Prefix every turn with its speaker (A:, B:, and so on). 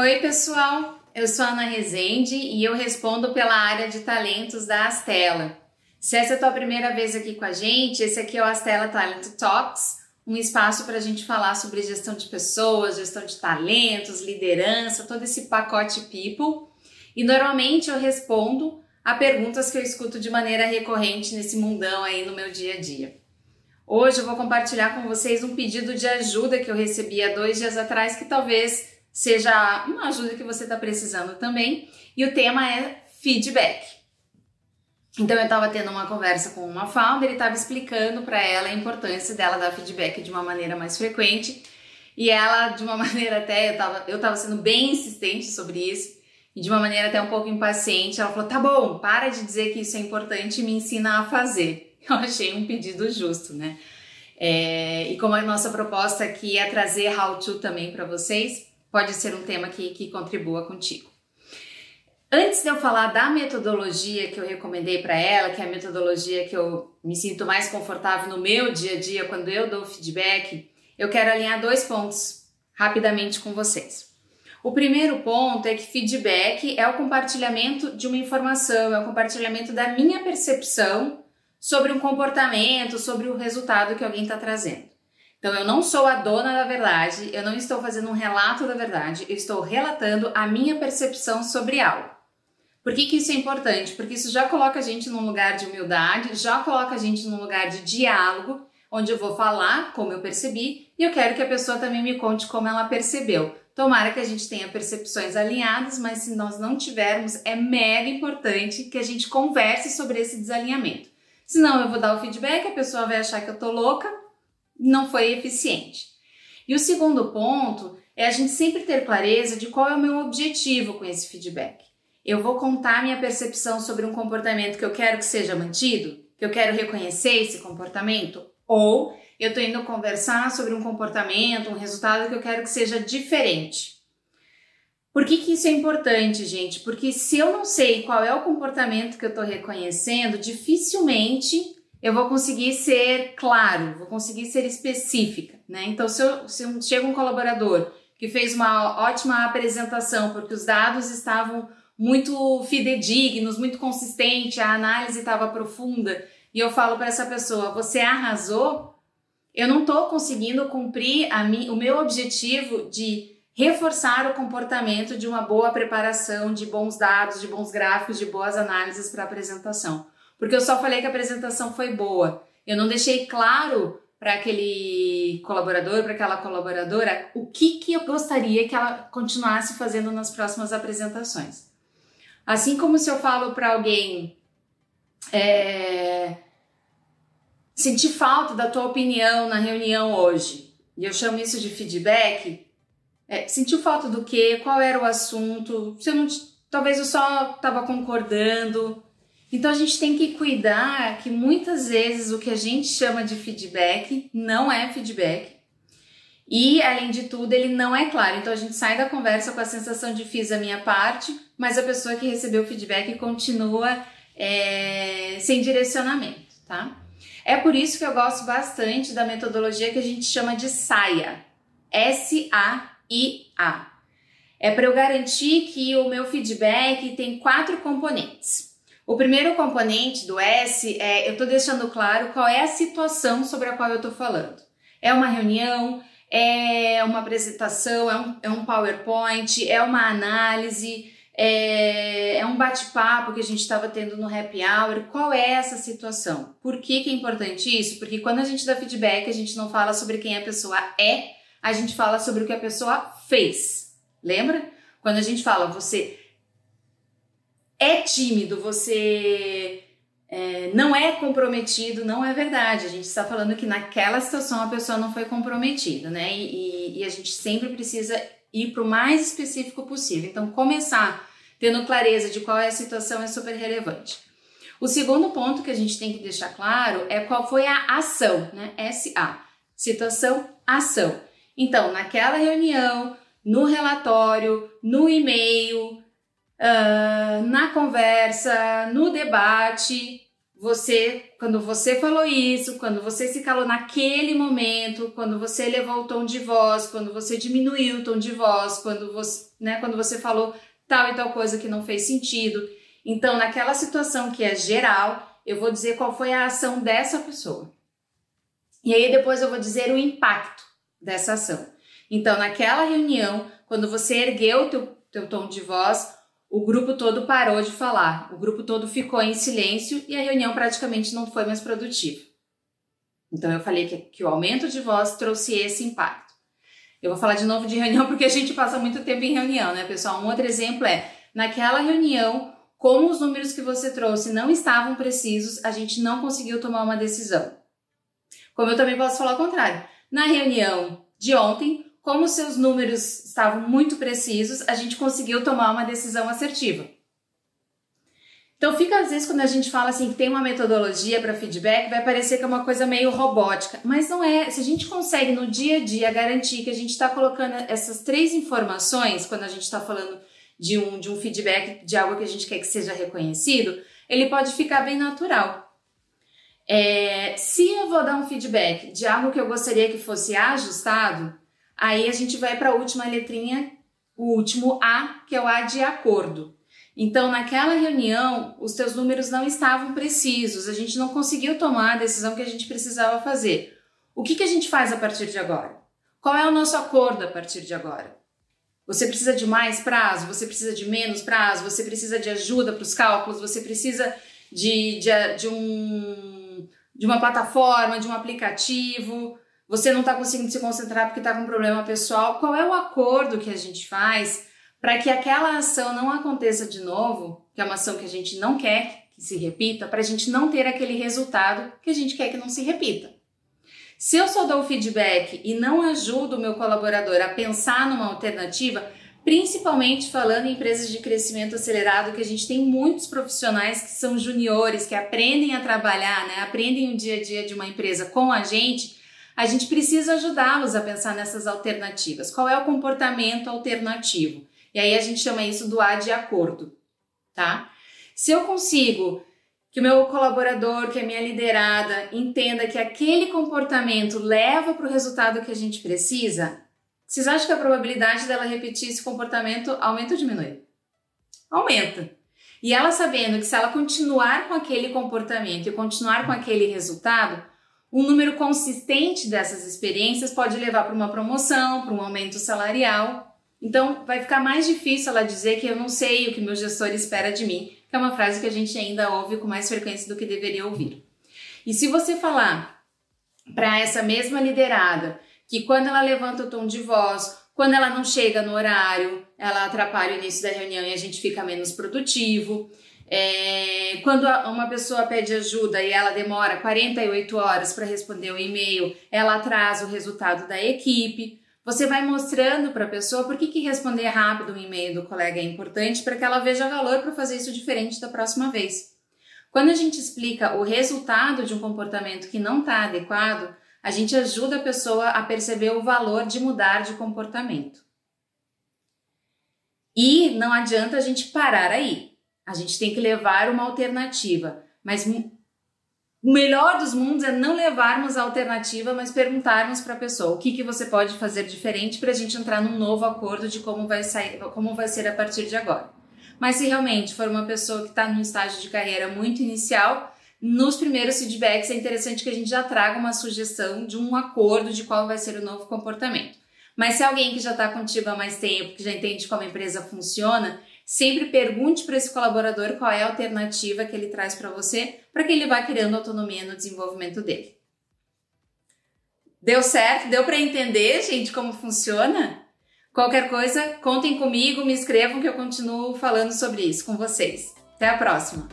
A: Oi, pessoal. Eu sou Ana Rezende e eu respondo pela área de talentos da Astela. Se essa é a tua primeira vez aqui com a gente, esse aqui é o Astela Talent Talks, um espaço para a gente falar sobre gestão de pessoas, gestão de talentos, liderança, todo esse pacote people. E normalmente eu respondo a perguntas que eu escuto de maneira recorrente nesse mundão aí no meu dia a dia. Hoje eu vou compartilhar com vocês um pedido de ajuda que eu recebi há dois dias atrás, que talvez seja uma ajuda que você está precisando também. E o tema é feedback. Então eu estava tendo uma conversa com uma founder e estava explicando para ela a importância dela dar feedback de uma maneira mais frequente. E ela, de uma maneira até, eu estava eu tava sendo bem insistente sobre isso, e de uma maneira até um pouco impaciente, ela falou: tá bom, para de dizer que isso é importante e me ensina a fazer. Eu achei um pedido justo, né? É, e como a nossa proposta aqui é trazer how to também para vocês, pode ser um tema que, que contribua contigo. Antes de eu falar da metodologia que eu recomendei para ela, que é a metodologia que eu me sinto mais confortável no meu dia a dia quando eu dou feedback, eu quero alinhar dois pontos rapidamente com vocês. O primeiro ponto é que feedback é o compartilhamento de uma informação, é o compartilhamento da minha percepção sobre um comportamento, sobre o resultado que alguém está trazendo. Então, eu não sou a dona da verdade, eu não estou fazendo um relato da verdade, eu estou relatando a minha percepção sobre algo. Por que, que isso é importante? Porque isso já coloca a gente num lugar de humildade, já coloca a gente num lugar de diálogo, onde eu vou falar como eu percebi e eu quero que a pessoa também me conte como ela percebeu. Tomara que a gente tenha percepções alinhadas, mas se nós não tivermos, é mega importante que a gente converse sobre esse desalinhamento. Senão eu vou dar o feedback, a pessoa vai achar que eu tô louca não foi eficiente. E o segundo ponto é a gente sempre ter clareza de qual é o meu objetivo com esse feedback. Eu vou contar minha percepção sobre um comportamento que eu quero que seja mantido, que eu quero reconhecer esse comportamento, ou eu estou indo conversar sobre um comportamento, um resultado que eu quero que seja diferente. Por que, que isso é importante, gente? Porque se eu não sei qual é o comportamento que eu estou reconhecendo, dificilmente eu vou conseguir ser claro, vou conseguir ser específica, né? Então, se, eu, se chega um colaborador que fez uma ótima apresentação porque os dados estavam muito fidedignos, muito consistentes, a análise estava profunda, e eu falo para essa pessoa, você arrasou, eu não estou conseguindo cumprir a mim, o meu objetivo de reforçar o comportamento de uma boa preparação, de bons dados, de bons gráficos, de boas análises para apresentação porque eu só falei que a apresentação foi boa. Eu não deixei claro para aquele colaborador, para aquela colaboradora, o que, que eu gostaria que ela continuasse fazendo nas próximas apresentações. Assim como se eu falo para alguém, é, senti falta da tua opinião na reunião hoje, e eu chamo isso de feedback, é, sentiu falta do quê? Qual era o assunto? Se eu não, talvez eu só estava concordando, então a gente tem que cuidar que muitas vezes o que a gente chama de feedback não é feedback. E além de tudo, ele não é claro. Então a gente sai da conversa com a sensação de fiz a minha parte, mas a pessoa que recebeu o feedback continua é, sem direcionamento, tá? É por isso que eu gosto bastante da metodologia que a gente chama de SAIA. S-A-I-A. É para eu garantir que o meu feedback tem quatro componentes. O primeiro componente do S é eu estou deixando claro qual é a situação sobre a qual eu estou falando. É uma reunião, é uma apresentação, é um, é um PowerPoint, é uma análise, é, é um bate-papo que a gente estava tendo no happy hour. Qual é essa situação? Por que, que é importante isso? Porque quando a gente dá feedback, a gente não fala sobre quem a pessoa é, a gente fala sobre o que a pessoa fez. Lembra? Quando a gente fala, você é tímido, você é, não é comprometido, não é verdade. A gente está falando que naquela situação a pessoa não foi comprometida, né? E, e, e a gente sempre precisa ir para o mais específico possível. Então, começar tendo clareza de qual é a situação é super relevante. O segundo ponto que a gente tem que deixar claro é qual foi a ação, né? SA. Situação, ação. Então, naquela reunião, no relatório, no e-mail, uh, na conversa, no debate, você, quando você falou isso, quando você se calou naquele momento, quando você elevou o tom de voz, quando você diminuiu o tom de voz, quando você, né, quando você falou tal e tal coisa que não fez sentido. Então, naquela situação que é geral, eu vou dizer qual foi a ação dessa pessoa. E aí depois eu vou dizer o impacto dessa ação. Então, naquela reunião, quando você ergueu o teu, teu tom de voz, o grupo todo parou de falar, o grupo todo ficou em silêncio e a reunião praticamente não foi mais produtiva. Então, eu falei que, que o aumento de voz trouxe esse impacto. Eu vou falar de novo de reunião porque a gente passa muito tempo em reunião, né, pessoal? Um outro exemplo é, naquela reunião, como os números que você trouxe não estavam precisos, a gente não conseguiu tomar uma decisão. Como eu também posso falar o contrário. Na reunião de ontem, como seus números estavam muito precisos, a gente conseguiu tomar uma decisão assertiva. Então fica às vezes quando a gente fala assim que tem uma metodologia para feedback, vai parecer que é uma coisa meio robótica, mas não é. Se a gente consegue no dia a dia garantir que a gente está colocando essas três informações, quando a gente está falando de um, de um feedback de algo que a gente quer que seja reconhecido, ele pode ficar bem natural. É, se eu vou dar um feedback de algo que eu gostaria que fosse ajustado, aí a gente vai para a última letrinha, o último A, que é o A de acordo. Então, naquela reunião, os teus números não estavam precisos, a gente não conseguiu tomar a decisão que a gente precisava fazer. O que, que a gente faz a partir de agora? Qual é o nosso acordo a partir de agora? Você precisa de mais prazo? Você precisa de menos prazo? Você precisa de ajuda para os cálculos? Você precisa de, de, de, um, de uma plataforma, de um aplicativo? Você não está conseguindo se concentrar porque está com um problema pessoal? Qual é o acordo que a gente faz para que aquela ação não aconteça de novo, que é uma ação que a gente não quer que se repita, para a gente não ter aquele resultado que a gente quer que não se repita. Se eu só dou feedback e não ajudo o meu colaborador a pensar numa alternativa, principalmente falando em empresas de crescimento acelerado, que a gente tem muitos profissionais que são juniores, que aprendem a trabalhar, né, aprendem o dia a dia de uma empresa com a gente, a gente precisa ajudá-los a pensar nessas alternativas. Qual é o comportamento alternativo? E aí a gente chama isso do A de acordo, tá? Se eu consigo que o meu colaborador, que a minha liderada, entenda que aquele comportamento leva para o resultado que a gente precisa, vocês acham que a probabilidade dela repetir esse comportamento aumenta ou diminui? Aumenta. E ela sabendo que se ela continuar com aquele comportamento e continuar com aquele resultado, um número consistente dessas experiências pode levar para uma promoção, para um aumento salarial então, vai ficar mais difícil ela dizer que eu não sei o que meu gestor espera de mim, que é uma frase que a gente ainda ouve com mais frequência do que deveria ouvir. E se você falar para essa mesma liderada que quando ela levanta o tom de voz, quando ela não chega no horário, ela atrapalha o início da reunião e a gente fica menos produtivo. É, quando uma pessoa pede ajuda e ela demora 48 horas para responder o e-mail, ela atrasa o resultado da equipe. Você vai mostrando para a pessoa por que, que responder rápido um e-mail do colega é importante para que ela veja valor para fazer isso diferente da próxima vez. Quando a gente explica o resultado de um comportamento que não está adequado, a gente ajuda a pessoa a perceber o valor de mudar de comportamento. E não adianta a gente parar aí. A gente tem que levar uma alternativa, mas o melhor dos mundos é não levarmos a alternativa, mas perguntarmos para a pessoa o que, que você pode fazer diferente para a gente entrar num novo acordo de como vai, sair, como vai ser a partir de agora. Mas se realmente for uma pessoa que está num estágio de carreira muito inicial, nos primeiros feedbacks é interessante que a gente já traga uma sugestão de um acordo de qual vai ser o novo comportamento. Mas se alguém que já está contigo há mais tempo, que já entende como a empresa funciona, Sempre pergunte para esse colaborador qual é a alternativa que ele traz para você, para que ele vá criando autonomia no desenvolvimento dele. Deu certo? Deu para entender, gente, como funciona? Qualquer coisa, contem comigo, me escrevam que eu continuo falando sobre isso com vocês. Até a próxima!